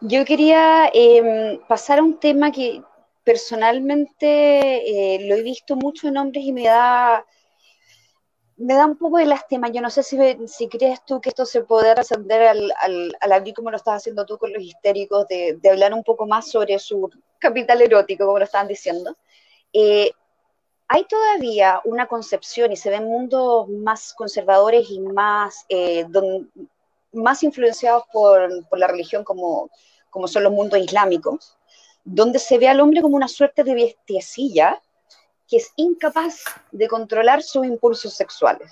Yo quería em, pasar a un tema que personalmente eh, lo he visto mucho en hombres y me da, me da un poco de lástima. Yo no sé si, si crees tú que esto se puede trascender al, al, abrir como lo estás haciendo tú con los histéricos, de, hablar un poco más sobre su capital erótico, como lo estaban diciendo. Eh, hay todavía una concepción y se ven mundos más conservadores y más, eh, más influenciados por, por, la religión como, como son los mundos islámicos, donde se ve al hombre como una suerte de bestiecilla que es incapaz de controlar sus impulsos sexuales.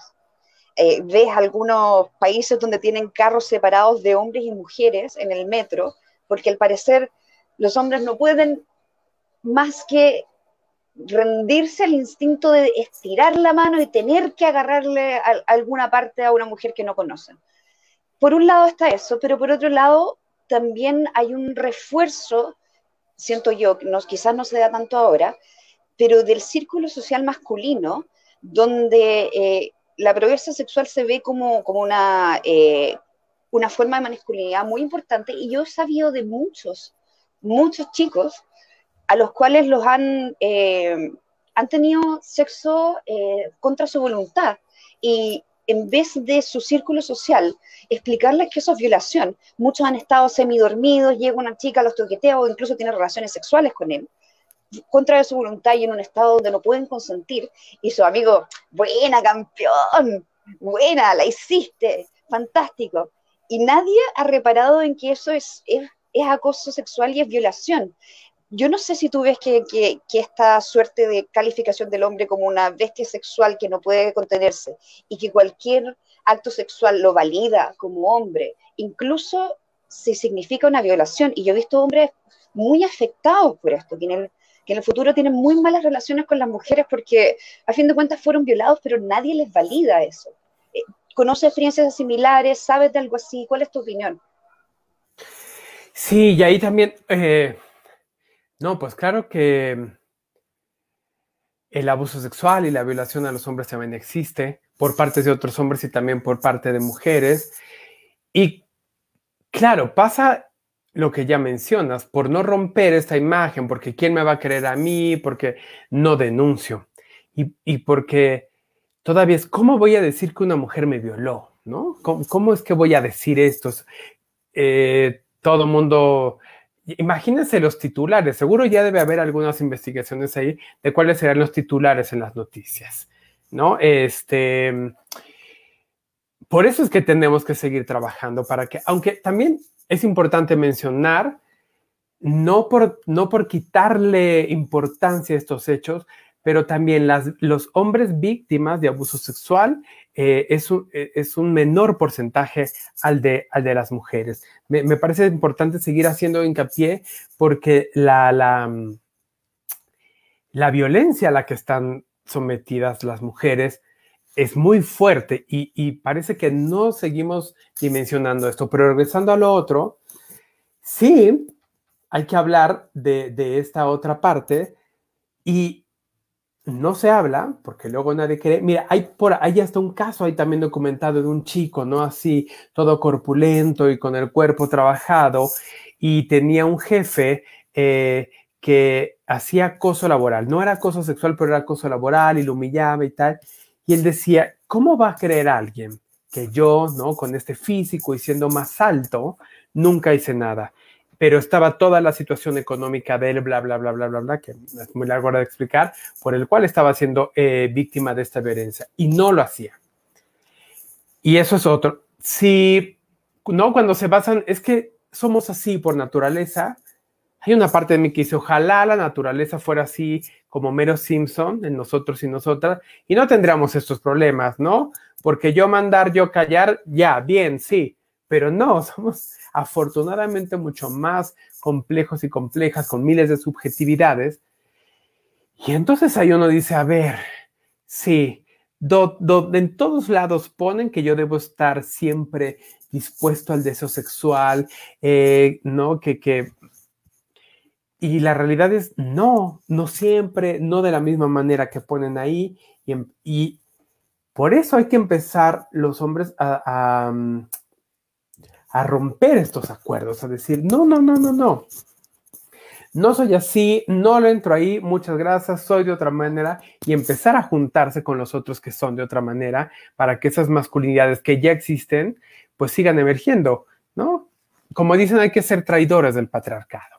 Eh, ves algunos países donde tienen carros separados de hombres y mujeres en el metro, porque al parecer los hombres no pueden más que rendirse al instinto de estirar la mano y tener que agarrarle a, alguna parte a una mujer que no conocen. Por un lado está eso, pero por otro lado también hay un refuerzo, siento yo, no, quizás no se da tanto ahora, pero del círculo social masculino, donde eh, la progresión sexual se ve como, como una, eh, una forma de masculinidad muy importante, y yo he sabido de muchos, muchos chicos a los cuales los han, eh, han tenido sexo contra su voluntad. Y en vez de su círculo social explicarles que eso es violación, muchos han estado semidormidos, llega una chica, los toquetea o incluso tiene relaciones sexuales con él, contra su voluntad y en un estado donde no pueden consentir. Y su amigo, buena campeón, buena, la hiciste, fantástico. Y nadie ha reparado en que eso es, es, es acoso sexual y es violación yo no sé si tú ves que, esta suerte de calificación del hombre como una bestia sexual que no puede contenerse y que cualquier acto sexual lo valida como hombre, incluso si significa una violación. Y yo he visto hombres muy afectados por esto, que en el, que en el futuro tienen muy malas relaciones con las mujeres porque a fin de cuentas fueron violados, pero nadie les valida eso. Eh, ¿Conoces experiencias similares? ¿Sabes de algo así? ¿Cuál es tu opinión? Sí, y ahí también... Eh no, pues claro que el abuso sexual y la violación a los hombres también existe por parte de otros hombres y también por parte de mujeres. Y claro, pasa lo que ya mencionas, por no romper esta imagen, porque ¿quién me va a querer a mí? Porque no denuncio. Y, porque todavía es, ¿cómo voy a decir que una mujer me violó? ¿No? ¿Cómo, es que voy a decir esto? Eh, todo mundo Imagínense los titulares, seguro ya debe haber algunas investigaciones ahí de cuáles serán los titulares en las noticias, ¿no? Este, por eso es que tenemos que seguir trabajando para que, aunque también es importante mencionar, no por, no por quitarle importancia a estos hechos, pero también las, los hombres víctimas de abuso sexual eh, es, un, eh, es, un, menor porcentaje al de, al de las mujeres. Me, me, parece importante seguir haciendo hincapié porque la, la, la violencia a la que están sometidas las mujeres es muy fuerte y, y, parece que no seguimos dimensionando esto. Pero regresando a lo otro, sí hay que hablar de, de esta otra parte y, no se habla, porque luego nadie cree. Mira, hay por ahí hasta un caso ahí también documentado de un chico, ¿no? Así, todo corpulento y con el cuerpo trabajado, y tenía un jefe eh, que hacía acoso laboral. No era acoso sexual, pero era acoso laboral y lo humillaba y tal. Y él decía, ¿cómo va a creer alguien que yo, ¿no? Con este físico y siendo más alto, nunca hice nada? Pero estaba toda la situación económica de él, bla, bla, bla, bla, bla, bla, que es muy largo de explicar, por el cual estaba siendo eh, víctima de esta violencia y no lo hacía. Y eso es otro. Si, no, cuando se basan, es que somos así por naturaleza. Hay una parte de mí que dice, ojalá la naturaleza fuera así como Mero Simpson en nosotros y nosotras, y no tendríamos estos problemas, ¿no? Porque yo mandar, yo callar, ya, bien, sí, pero no, somos afortunadamente mucho más complejos y complejas, con miles de subjetividades. Y entonces ahí uno dice, a ver, sí, en todos lados ponen que yo debo estar siempre dispuesto al deseo sexual, eh, ¿no? Que, que, y la realidad es, no, no siempre, no de la misma manera que ponen ahí. Y, y por eso hay que empezar los hombres a, a romper estos acuerdos, a decir, no, no, no, no, no. No soy así, no lo entro ahí, muchas gracias, soy de otra manera y empezar a juntarse con los otros que son de otra manera para que esas masculinidades que ya existen pues sigan emergiendo, ¿no? Como dicen, hay que ser traidores del patriarcado.